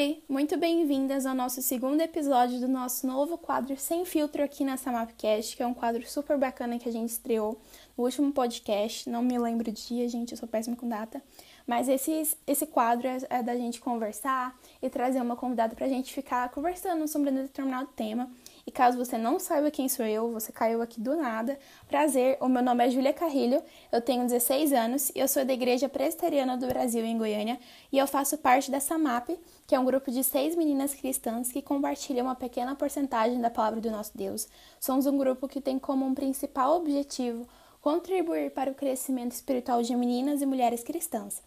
Oi, muito bem-vindas ao nosso segundo episódio do nosso novo quadro Sem Filtro aqui na Samapcast, que é um quadro super bacana que a gente estreou no último podcast. Não me lembro o dia, gente, eu sou péssima com data. Mas esse, esse quadro é, é da gente conversar e trazer uma convidada para a gente ficar conversando sobre um determinado tema. E caso você não saiba quem sou eu, você caiu aqui do nada. Prazer, o meu nome é Júlia Carrilho, eu tenho 16 anos e eu sou da Igreja Presbiteriana do Brasil em Goiânia e eu faço parte dessa MAP, que é um grupo de seis meninas cristãs que compartilham uma pequena porcentagem da palavra do nosso Deus. Somos um grupo que tem como um principal objetivo contribuir para o crescimento espiritual de meninas e mulheres cristãs.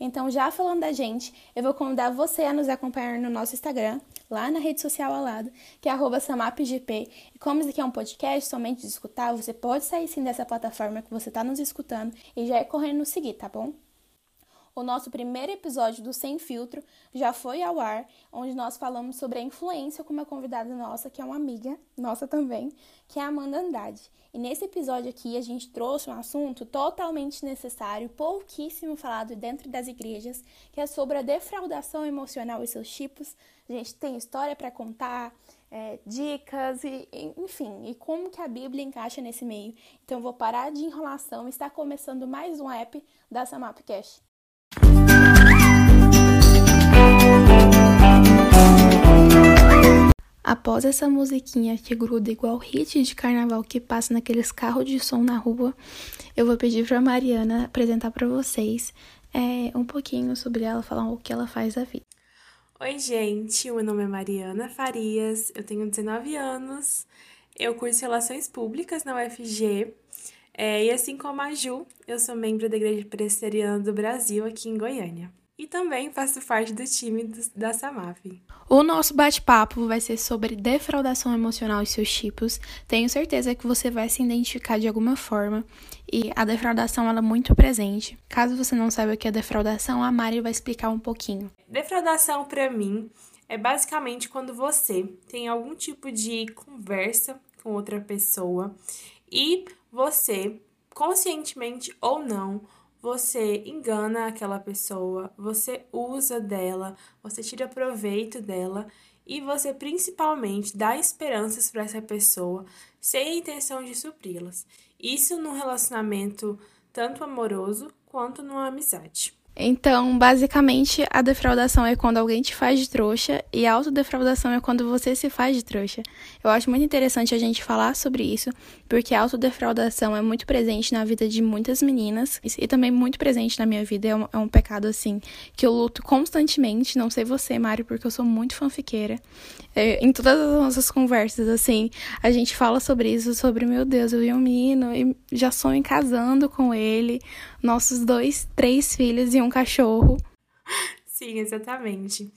Então, já falando da gente, eu vou convidar você a nos acompanhar no nosso Instagram, lá na rede social ao lado, que é samapgp. E como isso aqui é um podcast somente de escutar, você pode sair sim dessa plataforma que você está nos escutando e já é correndo nos seguir, tá bom? O nosso primeiro episódio do Sem Filtro já foi ao ar, onde nós falamos sobre a influência com uma convidada nossa, que é uma amiga nossa também, que é a Amanda Andrade. E nesse episódio aqui a gente trouxe um assunto totalmente necessário, pouquíssimo falado dentro das igrejas, que é sobre a defraudação emocional e seus tipos. A gente tem história para contar, é, dicas e enfim, e como que a Bíblia encaixa nesse meio. Então vou parar de enrolação e está começando mais um app da Samapcast. Após essa musiquinha que gruda igual hit de carnaval que passa naqueles carros de som na rua, eu vou pedir para Mariana apresentar para vocês é, um pouquinho sobre ela, falar o que ela faz da vida. Oi, gente, meu nome é Mariana Farias, eu tenho 19 anos, eu curso Relações Públicas na UFG é, e assim como a Ju, eu sou membro da Igreja Presbiteriana do Brasil aqui em Goiânia. E também faço parte do time do, da SAMAF. O nosso bate-papo vai ser sobre defraudação emocional e seus tipos. Tenho certeza que você vai se identificar de alguma forma. E a defraudação ela é muito presente. Caso você não saiba o que é defraudação, a Mari vai explicar um pouquinho. Defraudação, para mim, é basicamente quando você tem algum tipo de conversa com outra pessoa e você, conscientemente ou não, você engana aquela pessoa, você usa dela, você tira proveito dela e você principalmente dá esperanças para essa pessoa sem a intenção de supri-las. Isso num relacionamento tanto amoroso quanto numa amizade. Então, basicamente, a defraudação é quando alguém te faz de trouxa e a autodefraudação é quando você se faz de trouxa. Eu acho muito interessante a gente falar sobre isso, porque a autodefraudação é muito presente na vida de muitas meninas e também muito presente na minha vida. É um, é um pecado, assim, que eu luto constantemente. Não sei você, Mário, porque eu sou muito fanfiqueira. É, em todas as nossas conversas, assim, a gente fala sobre isso, sobre, meu Deus, eu vi um menino e já sonho casando com ele, nossos dois, três filhos e um cachorro. Sim, exatamente.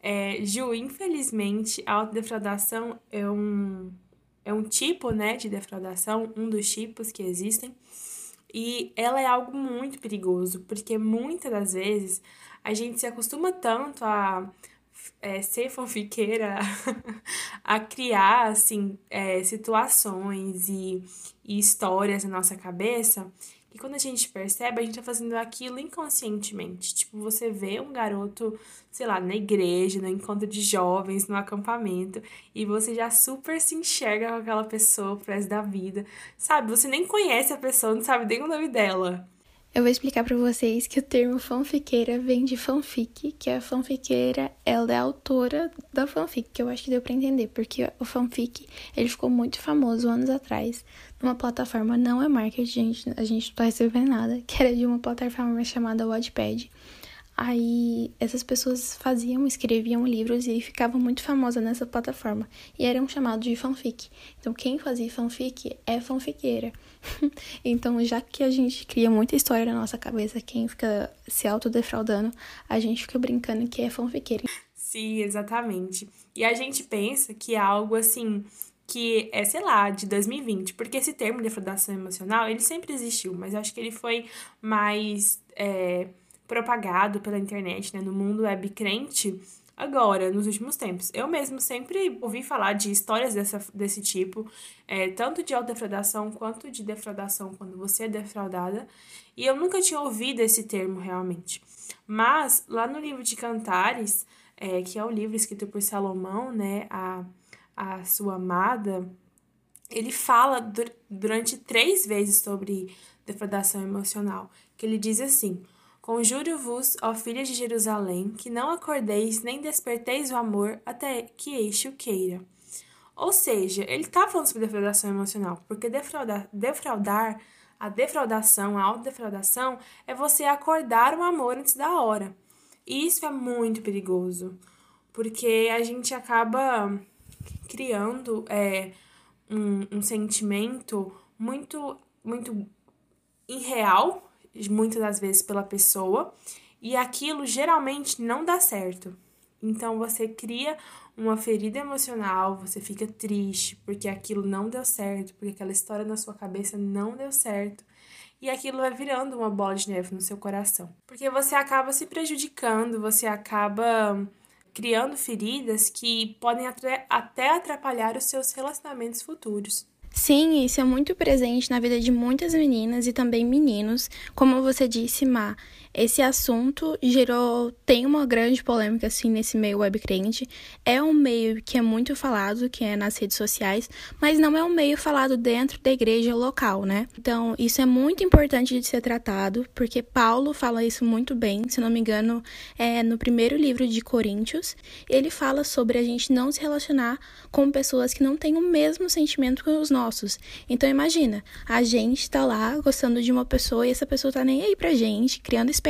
É, Ju, infelizmente, a autodefraudação é um, é um tipo né, de defraudação, um dos tipos que existem, e ela é algo muito perigoso, porque muitas das vezes a gente se acostuma tanto a é, ser fanfiqueira, a criar assim, é, situações e, e histórias na nossa cabeça e quando a gente percebe, a gente tá fazendo aquilo inconscientemente. Tipo, você vê um garoto, sei lá, na igreja, no encontro de jovens, no acampamento, e você já super se enxerga com aquela pessoa pro resto da vida. Sabe? Você nem conhece a pessoa, não sabe nem o nome dela. Eu vou explicar para vocês que o termo fanfiqueira vem de fanfic, que a fanfiqueira ela é a autora da fanfic, que eu acho que deu para entender, porque o fanfic ele ficou muito famoso anos atrás numa plataforma, não é marketing, gente, a gente não tá recebendo nada, que era de uma plataforma chamada Wattpad. Aí essas pessoas faziam, escreviam livros e ficavam muito famosas nessa plataforma. E eram chamados de fanfic. Então quem fazia fanfic é fanfiqueira. então, já que a gente cria muita história na nossa cabeça, quem fica se autodefraudando, a gente fica brincando que é fanfiqueira. Sim, exatamente. E a gente pensa que é algo assim que é, sei lá, de 2020, porque esse termo defraudação emocional, ele sempre existiu, mas eu acho que ele foi mais é, propagado pela internet, né, no mundo web crente, agora, nos últimos tempos. Eu mesmo sempre ouvi falar de histórias dessa, desse tipo, é, tanto de autodefraudação quanto de defraudação quando você é defraudada, e eu nunca tinha ouvido esse termo realmente. Mas, lá no livro de Cantares, é, que é o livro escrito por Salomão, né, a, a sua amada, ele fala durante três vezes sobre defraudação emocional, que ele diz assim: Conjuro-vos, ó filhas de Jerusalém, que não acordeis nem desperteis o amor até que este o queira. Ou seja, ele está falando sobre defraudação emocional, porque defraudar, defraudar, a defraudação, a autodefraudação, é você acordar o amor antes da hora. E isso é muito perigoso, porque a gente acaba criando é, um, um sentimento muito, muito irreal, muitas das vezes pela pessoa, e aquilo geralmente não dá certo. Então você cria uma ferida emocional, você fica triste porque aquilo não deu certo, porque aquela história na sua cabeça não deu certo. E aquilo vai virando uma bola de neve no seu coração. Porque você acaba se prejudicando, você acaba criando feridas que podem até atrapalhar os seus relacionamentos futuros. Sim, isso é muito presente na vida de muitas meninas e também meninos. Como você disse, Má, esse assunto gerou, tem uma grande polêmica assim nesse meio webcrente. É um meio que é muito falado, que é nas redes sociais, mas não é um meio falado dentro da igreja local, né? Então, isso é muito importante de ser tratado, porque Paulo fala isso muito bem, se não me engano, é no primeiro livro de Coríntios, ele fala sobre a gente não se relacionar com pessoas que não têm o mesmo sentimento que os nossos. Então, imagina, a gente tá lá gostando de uma pessoa e essa pessoa tá nem aí pra gente, criando expectativas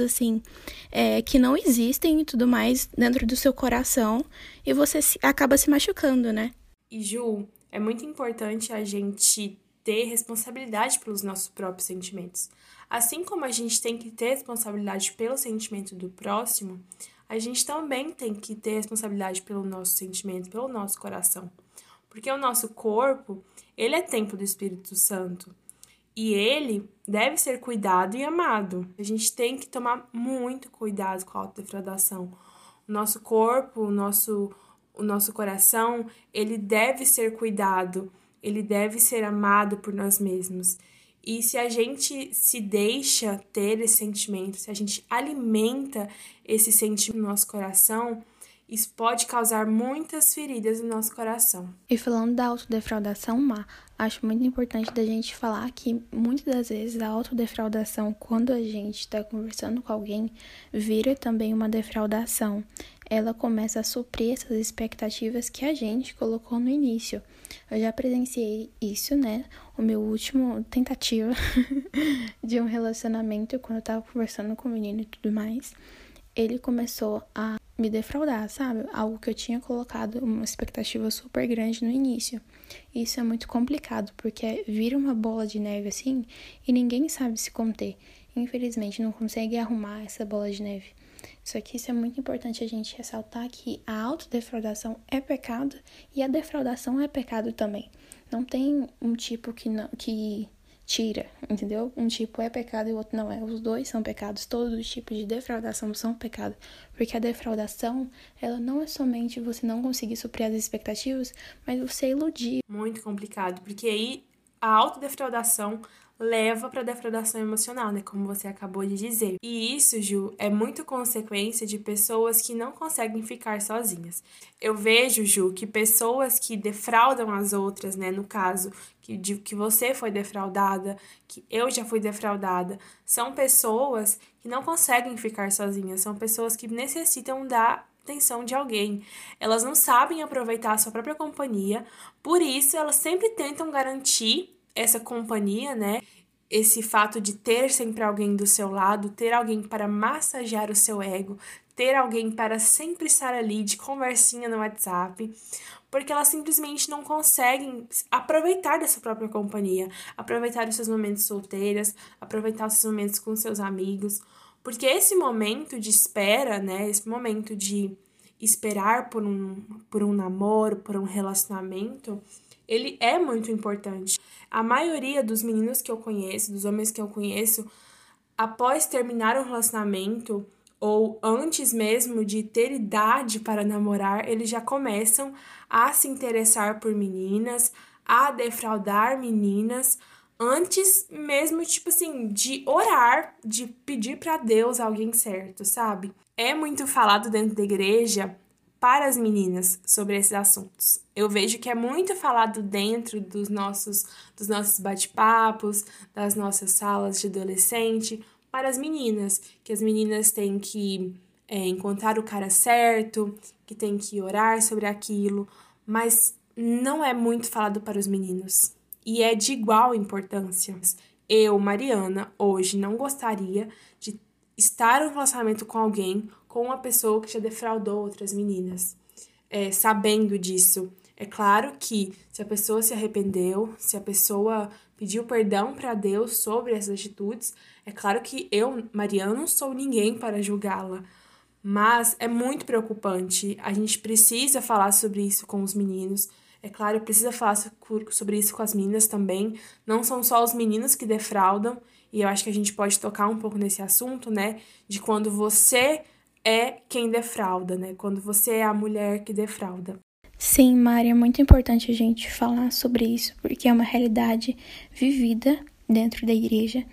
assim é, que não existem e tudo mais dentro do seu coração e você se, acaba se machucando, né? E Ju, é muito importante a gente ter responsabilidade pelos nossos próprios sentimentos. Assim como a gente tem que ter responsabilidade pelo sentimento do próximo, a gente também tem que ter responsabilidade pelo nosso sentimento, pelo nosso coração. Porque o nosso corpo, ele é templo do Espírito Santo e ele deve ser cuidado e amado. A gente tem que tomar muito cuidado com a autodefraudação. O nosso corpo, o nosso, o nosso coração, ele deve ser cuidado, ele deve ser amado por nós mesmos. E se a gente se deixa ter esse sentimento, se a gente alimenta esse sentimento no nosso coração, isso pode causar muitas feridas no nosso coração. E falando da autodefraudação, Má, acho muito importante da gente falar que muitas das vezes a autodefraudação, quando a gente está conversando com alguém, vira também uma defraudação. Ela começa a suprir essas expectativas que a gente colocou no início. Eu já presenciei isso, né? O meu último tentativa de um relacionamento, quando eu tava conversando com o menino e tudo mais, ele começou a me defraudar, sabe? Algo que eu tinha colocado uma expectativa super grande no início. Isso é muito complicado, porque vira uma bola de neve assim e ninguém sabe se conter. Infelizmente, não consegue arrumar essa bola de neve. Só que isso é muito importante a gente ressaltar que a autodefraudação é pecado e a defraudação é pecado também. Não tem um tipo que, não, que tira, entendeu? Um tipo é pecado e o outro não é. Os dois são pecados. Todos os tipos de defraudação são pecado. Porque a defraudação, ela não é somente você não conseguir suprir as expectativas, mas você iludir. Muito complicado, porque aí a autodefraudação leva para defraudação emocional, né, como você acabou de dizer. E isso, Ju, é muito consequência de pessoas que não conseguem ficar sozinhas. Eu vejo, Ju, que pessoas que defraudam as outras, né, no caso que de que você foi defraudada, que eu já fui defraudada, são pessoas que não conseguem ficar sozinhas, são pessoas que necessitam da atenção de alguém. Elas não sabem aproveitar a sua própria companhia, por isso elas sempre tentam garantir essa companhia, né? Esse fato de ter sempre alguém do seu lado, ter alguém para massagear o seu ego, ter alguém para sempre estar ali de conversinha no WhatsApp, porque elas simplesmente não conseguem aproveitar dessa própria companhia, aproveitar os seus momentos solteiras, aproveitar os seus momentos com seus amigos, porque esse momento de espera, né, esse momento de esperar por um, por um namoro, por um relacionamento, ele é muito importante. A maioria dos meninos que eu conheço, dos homens que eu conheço, após terminar um relacionamento ou antes mesmo de ter idade para namorar, eles já começam a se interessar por meninas, a defraudar meninas, antes mesmo, tipo assim, de orar, de pedir para Deus alguém certo, sabe? É muito falado dentro da igreja para as meninas sobre esses assuntos. Eu vejo que é muito falado dentro dos nossos dos nossos bate-papos, das nossas salas de adolescente para as meninas, que as meninas têm que é, encontrar o cara certo, que tem que orar sobre aquilo, mas não é muito falado para os meninos e é de igual importância. Eu, Mariana, hoje não gostaria de estar em um relacionamento com alguém, com uma pessoa que já defraudou outras meninas. É, sabendo disso. É claro que se a pessoa se arrependeu, se a pessoa pediu perdão para Deus sobre essas atitudes, é claro que eu, Mariana, não sou ninguém para julgá-la. Mas é muito preocupante. A gente precisa falar sobre isso com os meninos. É claro, precisa falar sobre isso com as meninas também. Não são só os meninos que defraudam, e eu acho que a gente pode tocar um pouco nesse assunto, né? De quando você é quem defrauda, né? Quando você é a mulher que defrauda. Sim, Mari, é muito importante a gente falar sobre isso, porque é uma realidade vivida dentro da igreja,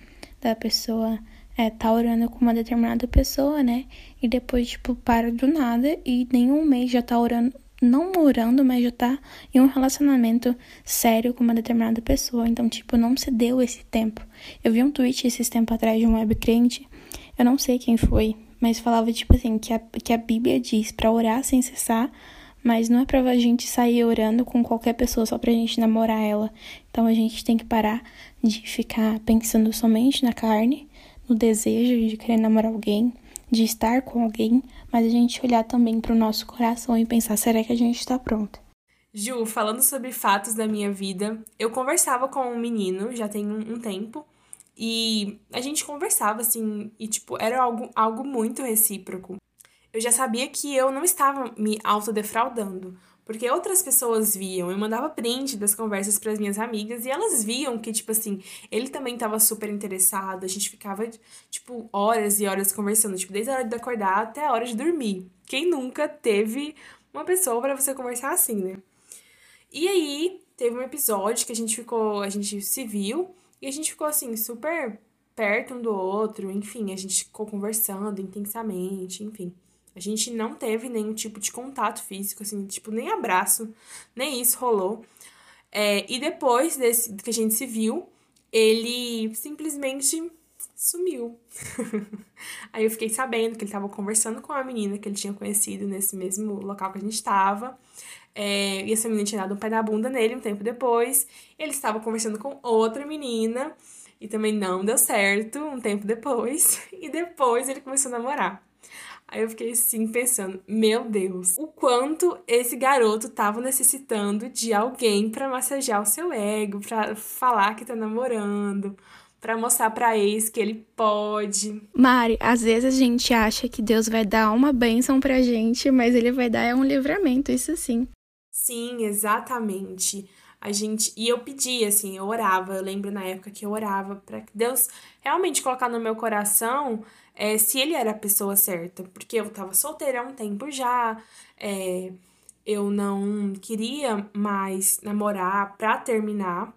da pessoa é, tá orando com uma determinada pessoa, né? E depois, tipo, para do nada e nenhum mês já tá orando não morando, mas já tá em um relacionamento sério com uma determinada pessoa. Então, tipo, não se deu esse tempo. Eu vi um tweet esses tempos atrás de um web crente, eu não sei quem foi, mas falava, tipo assim, que a, que a Bíblia diz para orar sem cessar, mas não é pra gente sair orando com qualquer pessoa só pra gente namorar ela. Então a gente tem que parar de ficar pensando somente na carne, no desejo de querer namorar alguém, de estar com alguém, mas a gente olhar também para o nosso coração e pensar: será que a gente está pronta? Ju, falando sobre fatos da minha vida, eu conversava com um menino já tem um, um tempo e a gente conversava assim, e tipo, era algo, algo muito recíproco. Eu já sabia que eu não estava me autodefraudando, porque outras pessoas viam, eu mandava print das conversas para as minhas amigas e elas viam que, tipo assim, ele também estava super interessado, a gente ficava, tipo, horas e horas conversando, tipo, desde a hora de acordar até a hora de dormir. Quem nunca teve uma pessoa para você conversar assim, né? E aí, teve um episódio que a gente ficou, a gente se viu e a gente ficou assim, super perto um do outro, enfim, a gente ficou conversando intensamente, enfim. A gente não teve nenhum tipo de contato físico, assim, tipo, nem abraço, nem isso rolou. É, e depois desse que a gente se viu, ele simplesmente sumiu. Aí eu fiquei sabendo que ele estava conversando com uma menina que ele tinha conhecido nesse mesmo local que a gente estava. É, e essa menina tinha dado um pé na bunda nele um tempo depois. Ele estava conversando com outra menina e também não deu certo um tempo depois. E depois ele começou a namorar. Aí eu fiquei assim pensando, meu Deus, o quanto esse garoto tava necessitando de alguém para massagear o seu ego, para falar que tá namorando, para mostrar para ex que ele pode. Mari, às vezes a gente acha que Deus vai dar uma bênção pra gente, mas ele vai dar é um livramento, isso sim. Sim, exatamente. A gente, e eu pedia assim, eu orava, eu lembro na época que eu orava para que Deus realmente colocar no meu coração é, se ele era a pessoa certa, porque eu tava solteira há um tempo já, é, eu não queria mais namorar pra terminar.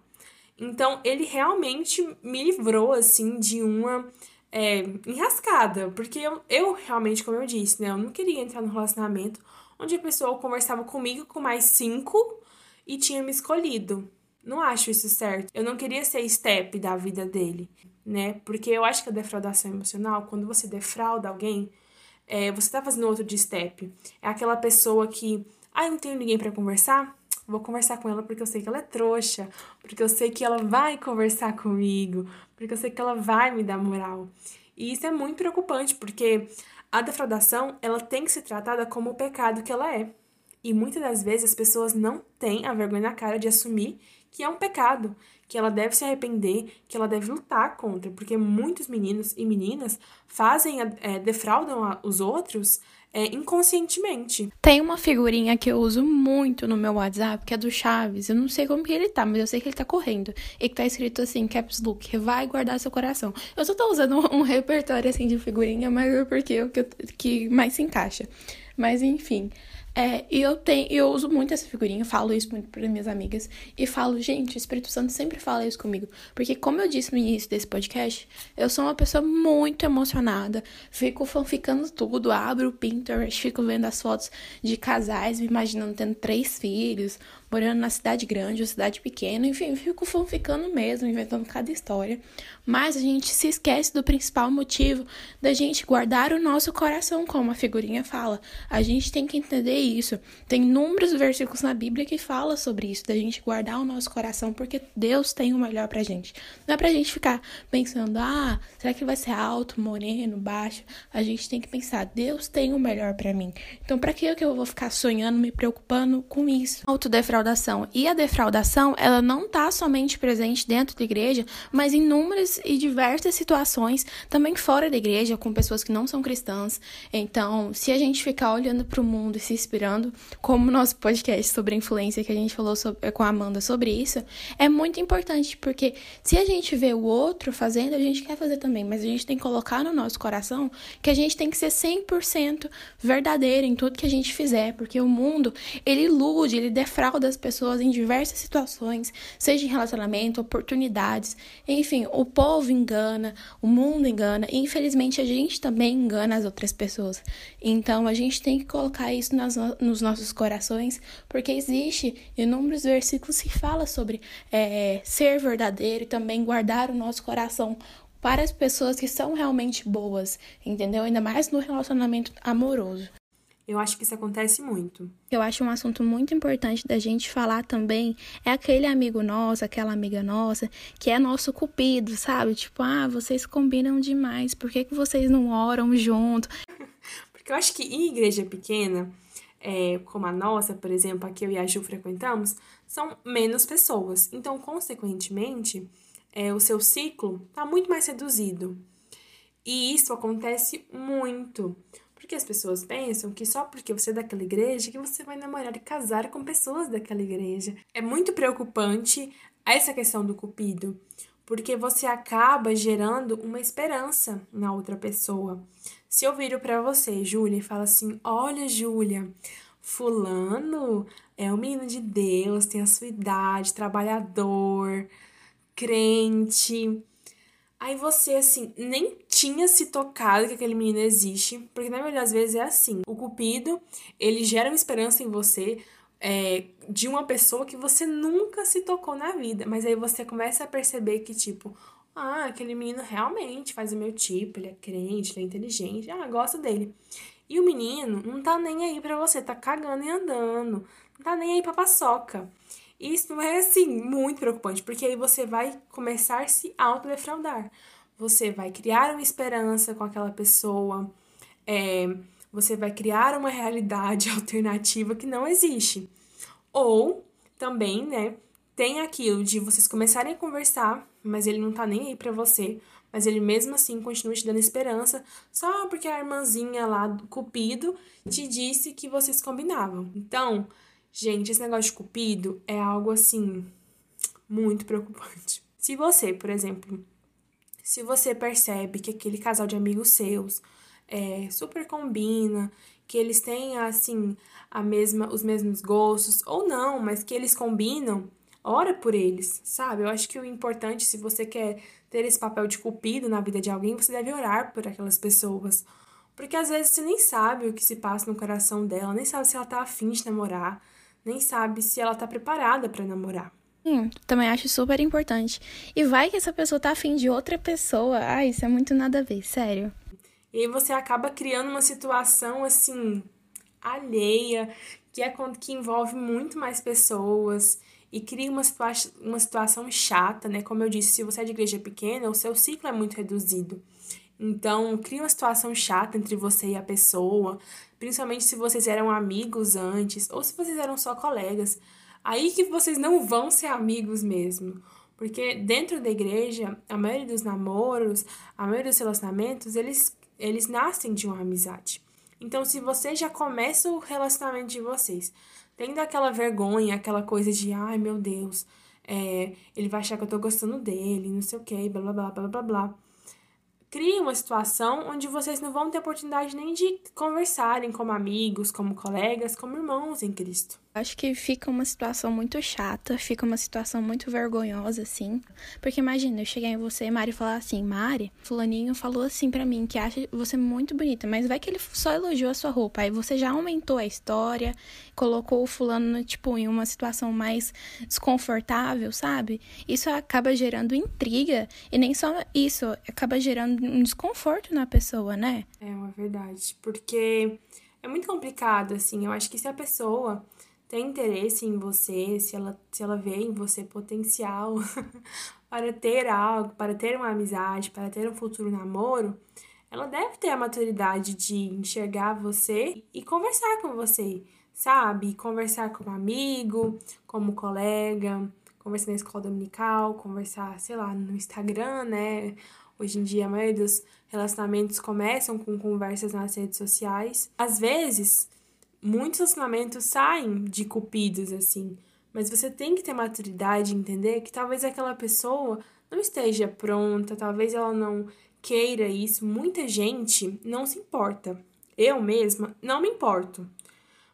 Então, ele realmente me livrou, assim, de uma é, enrascada, porque eu, eu realmente, como eu disse, né, eu não queria entrar num relacionamento onde a pessoa conversava comigo com mais cinco e tinha me escolhido. Não acho isso certo. Eu não queria ser step da vida dele né? Porque eu acho que a defraudação emocional, quando você defrauda alguém, é, você tá fazendo outro de step. É aquela pessoa que, ah, eu não tenho ninguém para conversar, vou conversar com ela porque eu sei que ela é trouxa, porque eu sei que ela vai conversar comigo, porque eu sei que ela vai me dar moral. E isso é muito preocupante, porque a defraudação, ela tem que ser tratada como o pecado que ela é. E muitas das vezes as pessoas não têm a vergonha na cara de assumir que é um pecado, que ela deve se arrepender, que ela deve lutar contra, porque muitos meninos e meninas fazem, é, defraudam os outros é, inconscientemente. Tem uma figurinha que eu uso muito no meu WhatsApp, que é do Chaves. Eu não sei como que ele tá, mas eu sei que ele tá correndo. E que tá escrito assim, caps look, vai guardar seu coração. Eu só tô usando um, repertório assim de figurinha, mas é porque é o que, que mais se encaixa. Mas enfim, É, e eu tenho, eu uso muito essa figurinha, falo isso muito para minhas amigas e falo, gente, o Espírito Santo sempre fala isso comigo, porque como eu disse no início desse podcast, eu sou uma pessoa muito emocionada, fico ficando tudo, abro o Pinterest, fico vendo as fotos de casais, me imaginando tendo três filhos, morando na cidade grande ou cidade pequena, enfim, fico ficando mesmo, inventando cada história. Mas a gente se esquece do principal motivo da gente guardar o nosso coração, como a figurinha fala. A gente tem que entender isso. Tem inúmeros versículos na Bíblia que fala sobre isso, da gente guardar o nosso coração, porque Deus tem o melhor pra gente. Não é pra gente ficar pensando, ah, será que vai ser alto, moreno, baixo? A gente tem que pensar, Deus tem o melhor para mim. Então, para que eu vou ficar sonhando, me preocupando com isso? Autodefraudação defraudação. E a defraudação, ela não está somente presente dentro da igreja, mas em inúmeras e diversas situações também fora da igreja, com pessoas que não são cristãs. Então, se a gente ficar olhando para o mundo e se inspirando, como o nosso podcast sobre influência que a gente falou sobre, com a Amanda sobre isso, é muito importante, porque se a gente vê o outro fazendo, a gente quer fazer também, mas a gente tem que colocar no nosso coração que a gente tem que ser 100% verdadeiro em tudo que a gente fizer, porque o mundo, ele ilude, ele defrauda das pessoas em diversas situações, seja em relacionamento, oportunidades, enfim, o povo engana, o mundo engana, e infelizmente a gente também engana as outras pessoas. Então a gente tem que colocar isso nas, nos nossos corações, porque existe inúmeros versículos que fala sobre é, ser verdadeiro e também guardar o nosso coração para as pessoas que são realmente boas, entendeu? Ainda mais no relacionamento amoroso. Eu acho que isso acontece muito. Eu acho um assunto muito importante da gente falar também é aquele amigo nosso, aquela amiga nossa, que é nosso cupido, sabe? Tipo, ah, vocês combinam demais, por que, que vocês não oram junto? Porque eu acho que em igreja pequena, é, como a nossa, por exemplo, a que eu e a Ju frequentamos, são menos pessoas. Então, consequentemente, é, o seu ciclo está muito mais reduzido. E isso acontece muito. Porque as pessoas pensam que só porque você é daquela igreja que você vai namorar e casar com pessoas daquela igreja. É muito preocupante essa questão do cupido, porque você acaba gerando uma esperança na outra pessoa. Se eu viro para você, Júlia, e falo assim: "Olha, Júlia, fulano é um menino de Deus, tem a sua idade, trabalhador, crente, Aí você, assim, nem tinha se tocado que aquele menino existe, porque na maioria das vezes é assim. O cupido, ele gera uma esperança em você é, de uma pessoa que você nunca se tocou na vida. Mas aí você começa a perceber que, tipo, ah, aquele menino realmente faz o meu tipo, ele é crente, ele é inteligente, ah, gosto dele. E o menino não tá nem aí pra você, tá cagando e andando, não tá nem aí pra paçoca. Isso é, assim, muito preocupante, porque aí você vai começar a se autodefraudar. Você vai criar uma esperança com aquela pessoa, é, você vai criar uma realidade alternativa que não existe. Ou também, né, tem aquilo de vocês começarem a conversar, mas ele não tá nem aí pra você, mas ele mesmo assim continua te dando esperança, só porque a irmãzinha lá do Cupido te disse que vocês combinavam. Então, Gente, esse negócio de cupido é algo assim muito preocupante. Se você, por exemplo, se você percebe que aquele casal de amigos seus é, super combina, que eles têm assim a mesma, os mesmos gostos ou não, mas que eles combinam, ora por eles, sabe? Eu acho que o importante, se você quer ter esse papel de cupido na vida de alguém, você deve orar por aquelas pessoas. Porque às vezes você nem sabe o que se passa no coração dela, nem sabe se ela tá afim de namorar, nem sabe se ela tá preparada para namorar. Sim, também acho super importante. E vai que essa pessoa tá afim de outra pessoa. Ah, isso é muito nada a ver, sério. E aí você acaba criando uma situação assim alheia, que é que envolve muito mais pessoas e cria uma, situa uma situação chata, né? Como eu disse, se você é de igreja pequena, o seu ciclo é muito reduzido. Então, cria uma situação chata entre você e a pessoa, principalmente se vocês eram amigos antes ou se vocês eram só colegas. Aí que vocês não vão ser amigos mesmo. Porque dentro da igreja, a maioria dos namoros, a maioria dos relacionamentos, eles, eles nascem de uma amizade. Então, se você já começa o relacionamento de vocês tendo aquela vergonha, aquela coisa de, ai meu Deus, é, ele vai achar que eu tô gostando dele, não sei o que, blá blá blá blá blá blá cria uma situação onde vocês não vão ter oportunidade nem de conversarem como amigos, como colegas, como irmãos em Cristo. Acho que fica uma situação muito chata, fica uma situação muito vergonhosa, assim. Porque imagina, eu chegar em você, Mari, e falar assim: Mari, Fulaninho falou assim para mim que acha você muito bonita, mas vai que ele só elogiou a sua roupa. Aí você já aumentou a história, colocou o Fulano, tipo, em uma situação mais desconfortável, sabe? Isso acaba gerando intriga. E nem só isso, acaba gerando um desconforto na pessoa, né? É uma verdade. Porque é muito complicado, assim. Eu acho que se a pessoa tem interesse em você, se ela, se ela vê em você potencial para ter algo, para ter uma amizade, para ter um futuro namoro, ela deve ter a maturidade de enxergar você e conversar com você, sabe? Conversar como amigo, como colega, conversar na escola dominical, conversar, sei lá, no Instagram, né? Hoje em dia a maioria dos relacionamentos começam com conversas nas redes sociais. Às vezes, muitos relacionamentos saem de cupidos, assim. Mas você tem que ter maturidade entender que talvez aquela pessoa não esteja pronta, talvez ela não queira isso. Muita gente não se importa. Eu mesma não me importo.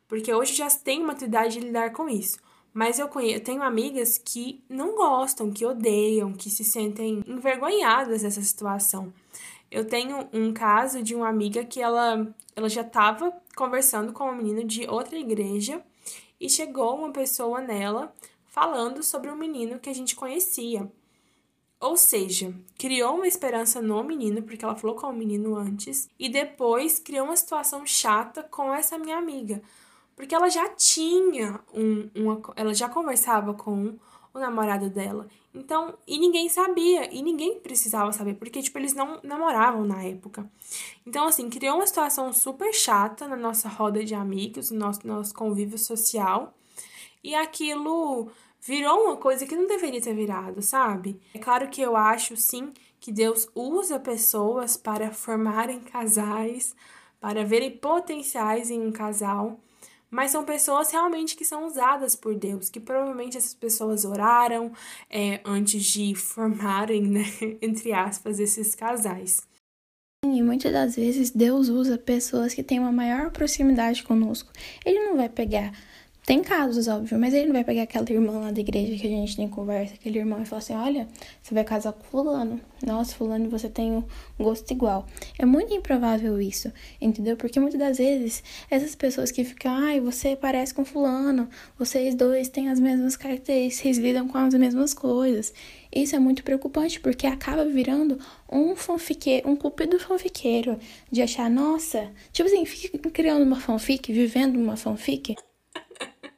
Porque hoje já tenho maturidade de lidar com isso. Mas eu, conheço, eu tenho amigas que não gostam, que odeiam, que se sentem envergonhadas dessa situação. Eu tenho um caso de uma amiga que ela, ela já estava conversando com um menino de outra igreja e chegou uma pessoa nela falando sobre um menino que a gente conhecia. Ou seja, criou uma esperança no menino, porque ela falou com o menino antes, e depois criou uma situação chata com essa minha amiga. Porque ela já tinha um, uma. Ela já conversava com o namorado dela. Então, e ninguém sabia, e ninguém precisava saber, porque, tipo, eles não namoravam na época. Então, assim, criou uma situação super chata na nossa roda de amigos, no nosso, nosso convívio social, e aquilo virou uma coisa que não deveria ter virado, sabe? É claro que eu acho, sim, que Deus usa pessoas para formarem casais, para verem potenciais em um casal, mas são pessoas realmente que são usadas por Deus, que provavelmente essas pessoas oraram é, antes de formarem, né, entre aspas, esses casais. E muitas das vezes Deus usa pessoas que têm uma maior proximidade conosco. Ele não vai pegar tem casos, óbvio, mas ele não vai pegar aquela irmã lá da igreja que a gente tem conversa, aquele irmão e falar assim: olha, você vai casar com Fulano. Nossa, Fulano, você tem um gosto igual. É muito improvável isso, entendeu? Porque muitas das vezes essas pessoas que ficam, ai, você parece com Fulano, vocês dois têm as mesmas características, vocês lidam com as mesmas coisas. Isso é muito preocupante, porque acaba virando um fanfiqueiro, um cupido fanfiqueiro, de achar, nossa, tipo assim, fica criando uma fanfic, vivendo uma fanfic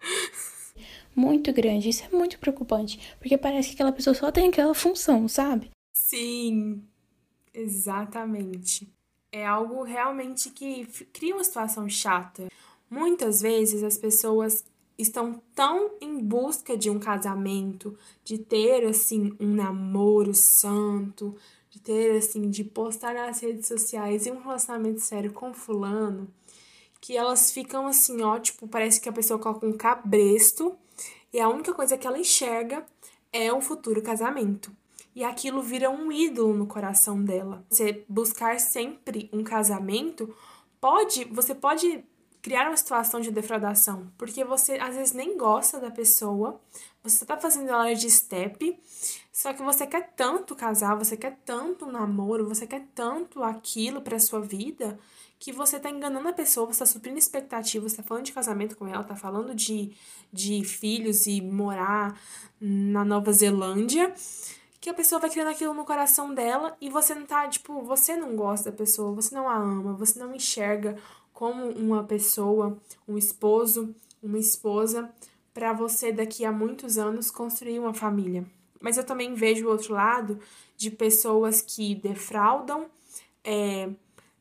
muito grande. Isso é muito preocupante, porque parece que aquela pessoa só tem aquela função, sabe? Sim, exatamente. É algo realmente que cria uma situação chata. Muitas vezes as pessoas estão tão em busca de um casamento, de ter assim um namoro santo, de ter assim de postar nas redes sociais e um relacionamento sério com fulano, que elas ficam assim, ó, tipo, parece que a pessoa coloca um cabresto e a única coisa que ela enxerga é o futuro casamento. E aquilo vira um ídolo no coração dela. Você buscar sempre um casamento pode, você pode criar uma situação de defraudação, porque você às vezes nem gosta da pessoa, você tá fazendo ela de step, só que você quer tanto casar, você quer tanto um namoro, você quer tanto aquilo para sua vida, que você tá enganando a pessoa, você tá suprindo expectativas, você tá falando de casamento com ela, tá falando de, de filhos e morar na Nova Zelândia, que a pessoa vai criando aquilo no coração dela e você não tá, tipo, você não gosta da pessoa, você não a ama, você não enxerga como uma pessoa, um esposo, uma esposa, para você daqui a muitos anos construir uma família. Mas eu também vejo o outro lado de pessoas que defraudam, é,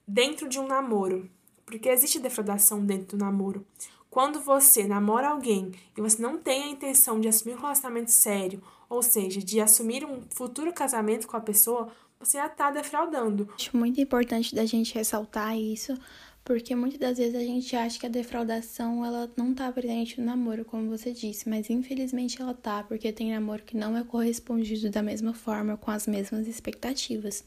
dentro de um namoro. Porque existe defraudação dentro do namoro. Quando você namora alguém e você não tem a intenção de assumir um relacionamento sério, ou seja, de assumir um futuro casamento com a pessoa, você já está defraudando. Acho muito importante da gente ressaltar isso, porque muitas das vezes a gente acha que a defraudação ela não está presente no namoro, como você disse, mas infelizmente ela tá, porque tem namoro que não é correspondido da mesma forma, com as mesmas expectativas.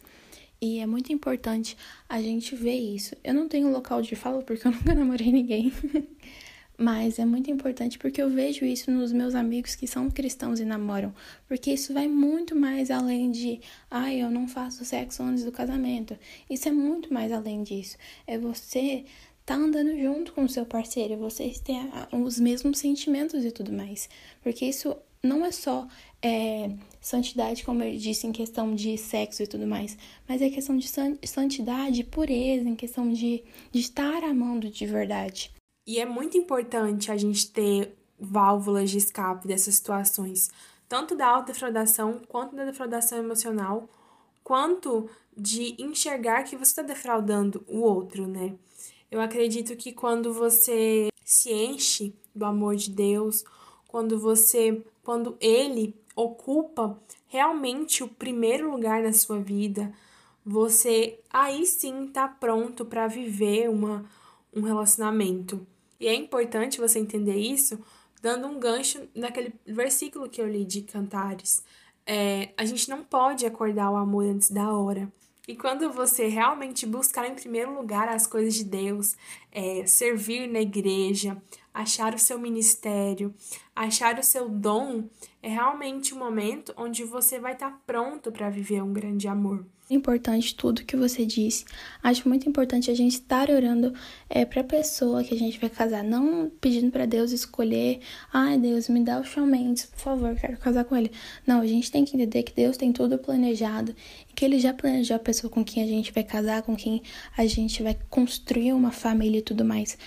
E é muito importante a gente ver isso. Eu não tenho local de fala porque eu nunca namorei ninguém. Mas é muito importante porque eu vejo isso nos meus amigos que são cristãos e namoram. Porque isso vai muito mais além de, ai, ah, eu não faço sexo antes do casamento. Isso é muito mais além disso. É você tá andando junto com o seu parceiro, vocês têm os mesmos sentimentos e tudo mais. Porque isso não é só é, santidade, como eu disse, em questão de sexo e tudo mais, mas é questão de santidade, pureza, em questão de, de estar amando de verdade. E é muito importante a gente ter válvulas de escape dessas situações, tanto da autodefraudação quanto da defraudação emocional, quanto de enxergar que você está defraudando o outro, né? Eu acredito que quando você se enche do amor de Deus, quando você, quando ele ocupa realmente o primeiro lugar na sua vida, você aí sim está pronto para viver uma, um relacionamento. E é importante você entender isso dando um gancho naquele versículo que eu li de Cantares. É, a gente não pode acordar o amor antes da hora. E quando você realmente buscar em primeiro lugar as coisas de Deus, é, servir na igreja, achar o seu ministério, achar o seu dom, é realmente um momento onde você vai estar pronto para viver um grande amor importante tudo que você disse. Acho muito importante a gente estar orando é, para a pessoa que a gente vai casar, não pedindo para Deus escolher, ai Deus, me dá o Shawn Mendes, por favor, quero casar com ele. Não, a gente tem que entender que Deus tem tudo planejado e que Ele já planejou a pessoa com quem a gente vai casar, com quem a gente vai construir uma família e tudo mais.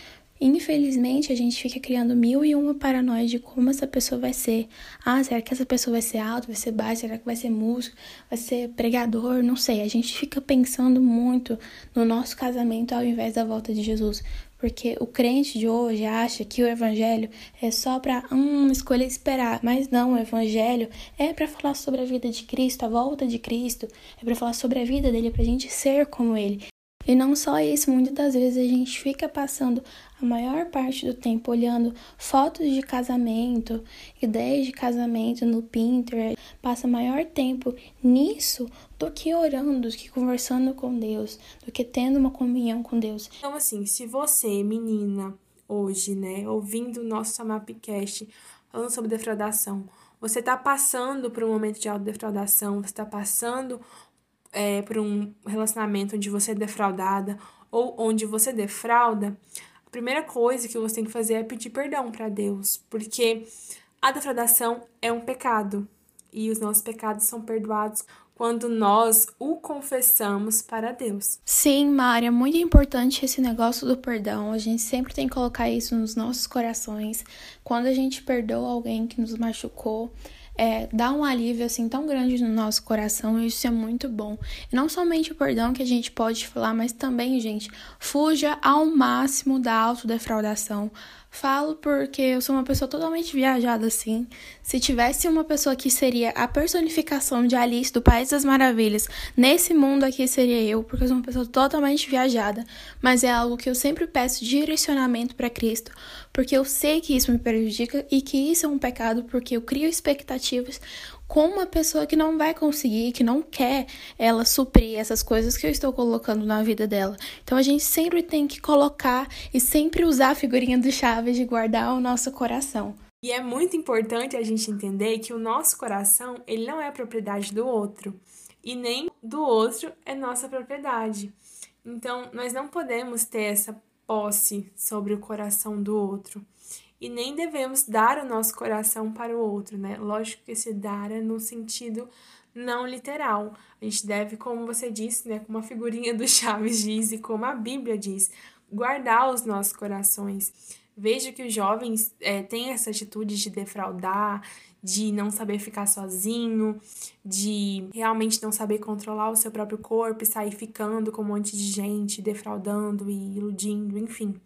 Infelizmente, a gente fica criando mil e uma paranoia de como essa pessoa vai ser. Ah, será que essa pessoa vai ser alta, vai ser baixa, será que vai ser músico, vai ser pregador? Não sei. A gente fica pensando muito no nosso casamento ao invés da volta de Jesus. Porque o crente de hoje acha que o evangelho é só para hum, escolher esperar, mas não, o evangelho é para falar sobre a vida de Cristo, a volta de Cristo, é para falar sobre a vida dele, para a gente ser como ele. E não só isso, muitas das vezes a gente fica passando a maior parte do tempo olhando fotos de casamento, ideias de casamento no Pinterest, passa maior tempo nisso do que orando, do que conversando com Deus, do que tendo uma comunhão com Deus. Então, assim, se você, menina, hoje, né, ouvindo o nosso Samapcast, falando sobre defraudação, você está passando por um momento de autodefraudação, você está passando é, por um relacionamento onde você é defraudada ou onde você defrauda, a primeira coisa que você tem que fazer é pedir perdão para Deus, porque a defraudação é um pecado e os nossos pecados são perdoados quando nós o confessamos para Deus. Sim, Mari, é muito importante esse negócio do perdão. A gente sempre tem que colocar isso nos nossos corações. Quando a gente perdoa alguém que nos machucou, é, dá um alívio assim tão grande no nosso coração e isso é muito bom. E não somente o perdão que a gente pode falar, mas também, gente, fuja ao máximo da autodefraudação. Falo porque eu sou uma pessoa totalmente viajada assim. Se tivesse uma pessoa que seria a personificação de Alice do País das Maravilhas, nesse mundo aqui seria eu, porque eu sou uma pessoa totalmente viajada, mas é algo que eu sempre peço direcionamento para Cristo, porque eu sei que isso me prejudica e que isso é um pecado, porque eu crio expectativas com uma pessoa que não vai conseguir, que não quer ela suprir essas coisas que eu estou colocando na vida dela. Então a gente sempre tem que colocar e sempre usar a figurinha do Chaves de guardar o nosso coração. E é muito importante a gente entender que o nosso coração, ele não é propriedade do outro, e nem do outro é nossa propriedade. Então, nós não podemos ter essa posse sobre o coração do outro e nem devemos dar o nosso coração para o outro, né? Lógico que esse dar é no sentido não literal. A gente deve, como você disse, né, como a figurinha do Chaves diz e como a Bíblia diz, guardar os nossos corações. Vejo que os jovens é, têm essa atitude de defraudar, de não saber ficar sozinho, de realmente não saber controlar o seu próprio corpo e sair ficando com um monte de gente, defraudando e iludindo, enfim.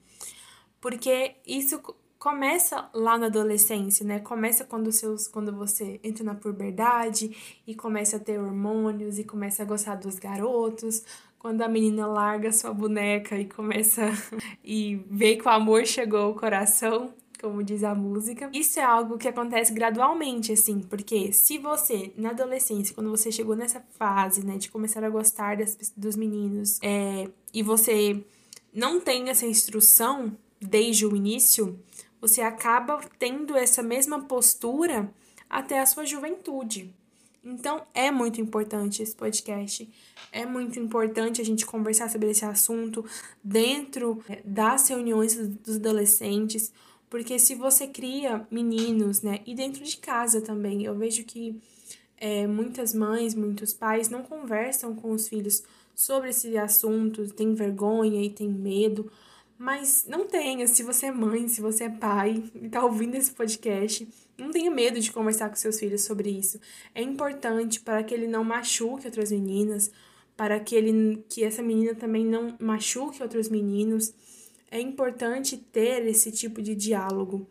Porque isso começa lá na adolescência, né? Começa quando seus quando você entra na puberdade e começa a ter hormônios e começa a gostar dos garotos, quando a menina larga sua boneca e começa e vê que o amor chegou ao coração, como diz a música. Isso é algo que acontece gradualmente, assim, porque se você, na adolescência, quando você chegou nessa fase, né, de começar a gostar das, dos meninos, é, e você não tem essa instrução desde o início, você acaba tendo essa mesma postura até a sua juventude. Então, é muito importante esse podcast. É muito importante a gente conversar sobre esse assunto dentro é, das reuniões dos adolescentes, porque se você cria meninos, né, e dentro de casa também, eu vejo que é, muitas mães, muitos pais não conversam com os filhos sobre esse assunto, tem vergonha e tem medo, mas não tenha, se você é mãe, se você é pai e tá ouvindo esse podcast, não tenha medo de conversar com seus filhos sobre isso. É importante para que ele não machuque outras meninas, para que ele que essa menina também não machuque outros meninos. É importante ter esse tipo de diálogo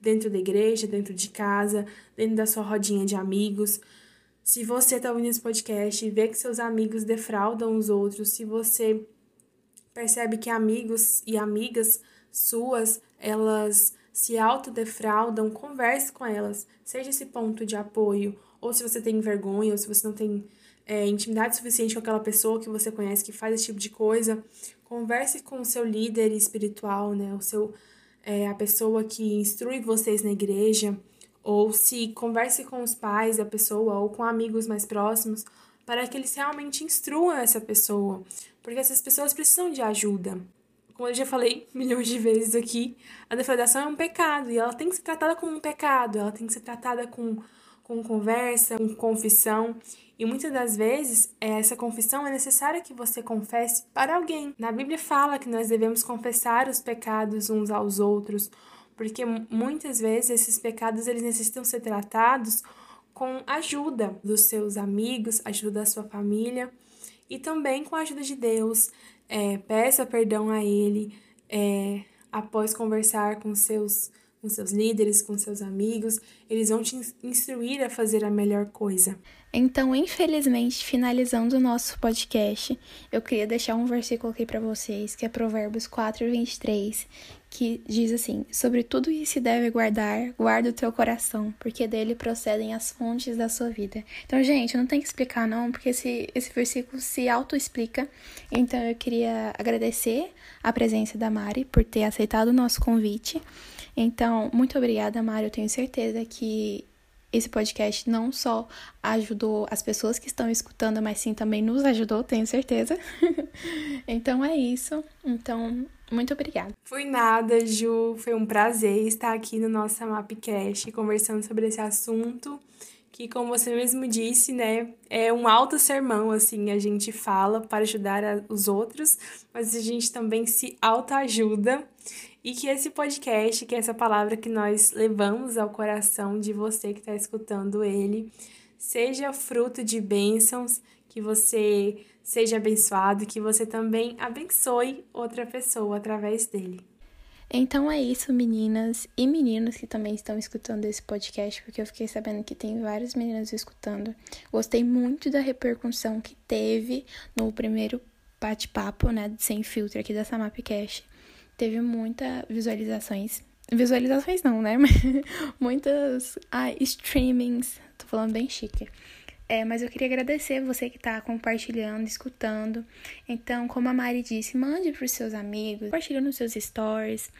dentro da igreja, dentro de casa, dentro da sua rodinha de amigos. Se você está ouvindo esse podcast e vê que seus amigos defraudam os outros, se você percebe que amigos e amigas suas, elas se autodefraudam, converse com elas, seja esse ponto de apoio, ou se você tem vergonha, ou se você não tem é, intimidade suficiente com aquela pessoa que você conhece que faz esse tipo de coisa, converse com o seu líder espiritual, né, o seu, é, a pessoa que instrui vocês na igreja, ou se converse com os pais da pessoa ou com amigos mais próximos, para que eles realmente instruam essa pessoa, porque essas pessoas precisam de ajuda. Como eu já falei milhões de vezes aqui, a defraudação é um pecado e ela tem que ser tratada como um pecado, ela tem que ser tratada com, com conversa, com confissão. E muitas das vezes, essa confissão é necessária que você confesse para alguém. Na Bíblia fala que nós devemos confessar os pecados uns aos outros, porque muitas vezes esses pecados eles necessitam ser tratados com ajuda dos seus amigos, ajuda da sua família e também com a ajuda de Deus. É, peça perdão a Ele é, após conversar com seus, com seus líderes, com seus amigos. Eles vão te instruir a fazer a melhor coisa. Então, infelizmente, finalizando o nosso podcast, eu queria deixar um versículo aqui para vocês, que é Provérbios 4, 23, que diz assim: Sobre tudo isso se deve guardar, guarda o teu coração, porque dele procedem as fontes da sua vida. Então, gente, não tem que explicar, não, porque esse, esse versículo se auto-explica. Então, eu queria agradecer a presença da Mari por ter aceitado o nosso convite. Então, muito obrigada, Mari. Eu tenho certeza que esse podcast não só ajudou as pessoas que estão escutando, mas sim também nos ajudou, tenho certeza. então é isso. Então, muito obrigada. Foi nada, Ju. Foi um prazer estar aqui no nosso Mapcast conversando sobre esse assunto que, como você mesmo disse, né, é um alto sermão, assim, a gente fala para ajudar os outros, mas a gente também se autoajuda e que esse podcast, que é essa palavra que nós levamos ao coração de você que está escutando ele, seja fruto de bênçãos, que você seja abençoado, que você também abençoe outra pessoa através dele. Então é isso, meninas e meninos que também estão escutando esse podcast, porque eu fiquei sabendo que tem várias meninas escutando. Gostei muito da repercussão que teve no primeiro bate-papo, né, sem filtro aqui da Samapcast teve muitas visualizações. Visualizações não, né? Muitas ah, streamings. Tô falando bem chique. É, mas eu queria agradecer você que está compartilhando, escutando. Então, como a Mari disse, mande para os seus amigos, compartilhe nos seus stories.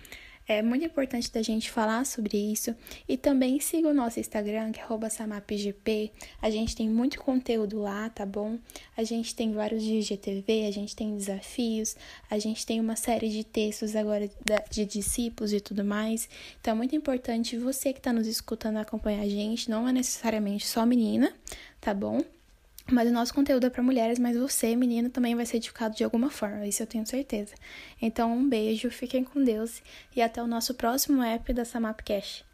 É muito importante da gente falar sobre isso. E também siga o nosso Instagram, que é samapgp. A gente tem muito conteúdo lá, tá bom? A gente tem vários dias de TV, a gente tem desafios, a gente tem uma série de textos agora de discípulos e tudo mais. Então é muito importante você que está nos escutando acompanhar a gente. Não é necessariamente só menina, tá bom? Mas o nosso conteúdo é para mulheres, mas você, menino, também vai ser edificado de alguma forma, isso eu tenho certeza. Então, um beijo, fiquem com Deus e até o nosso próximo app da Samapcast.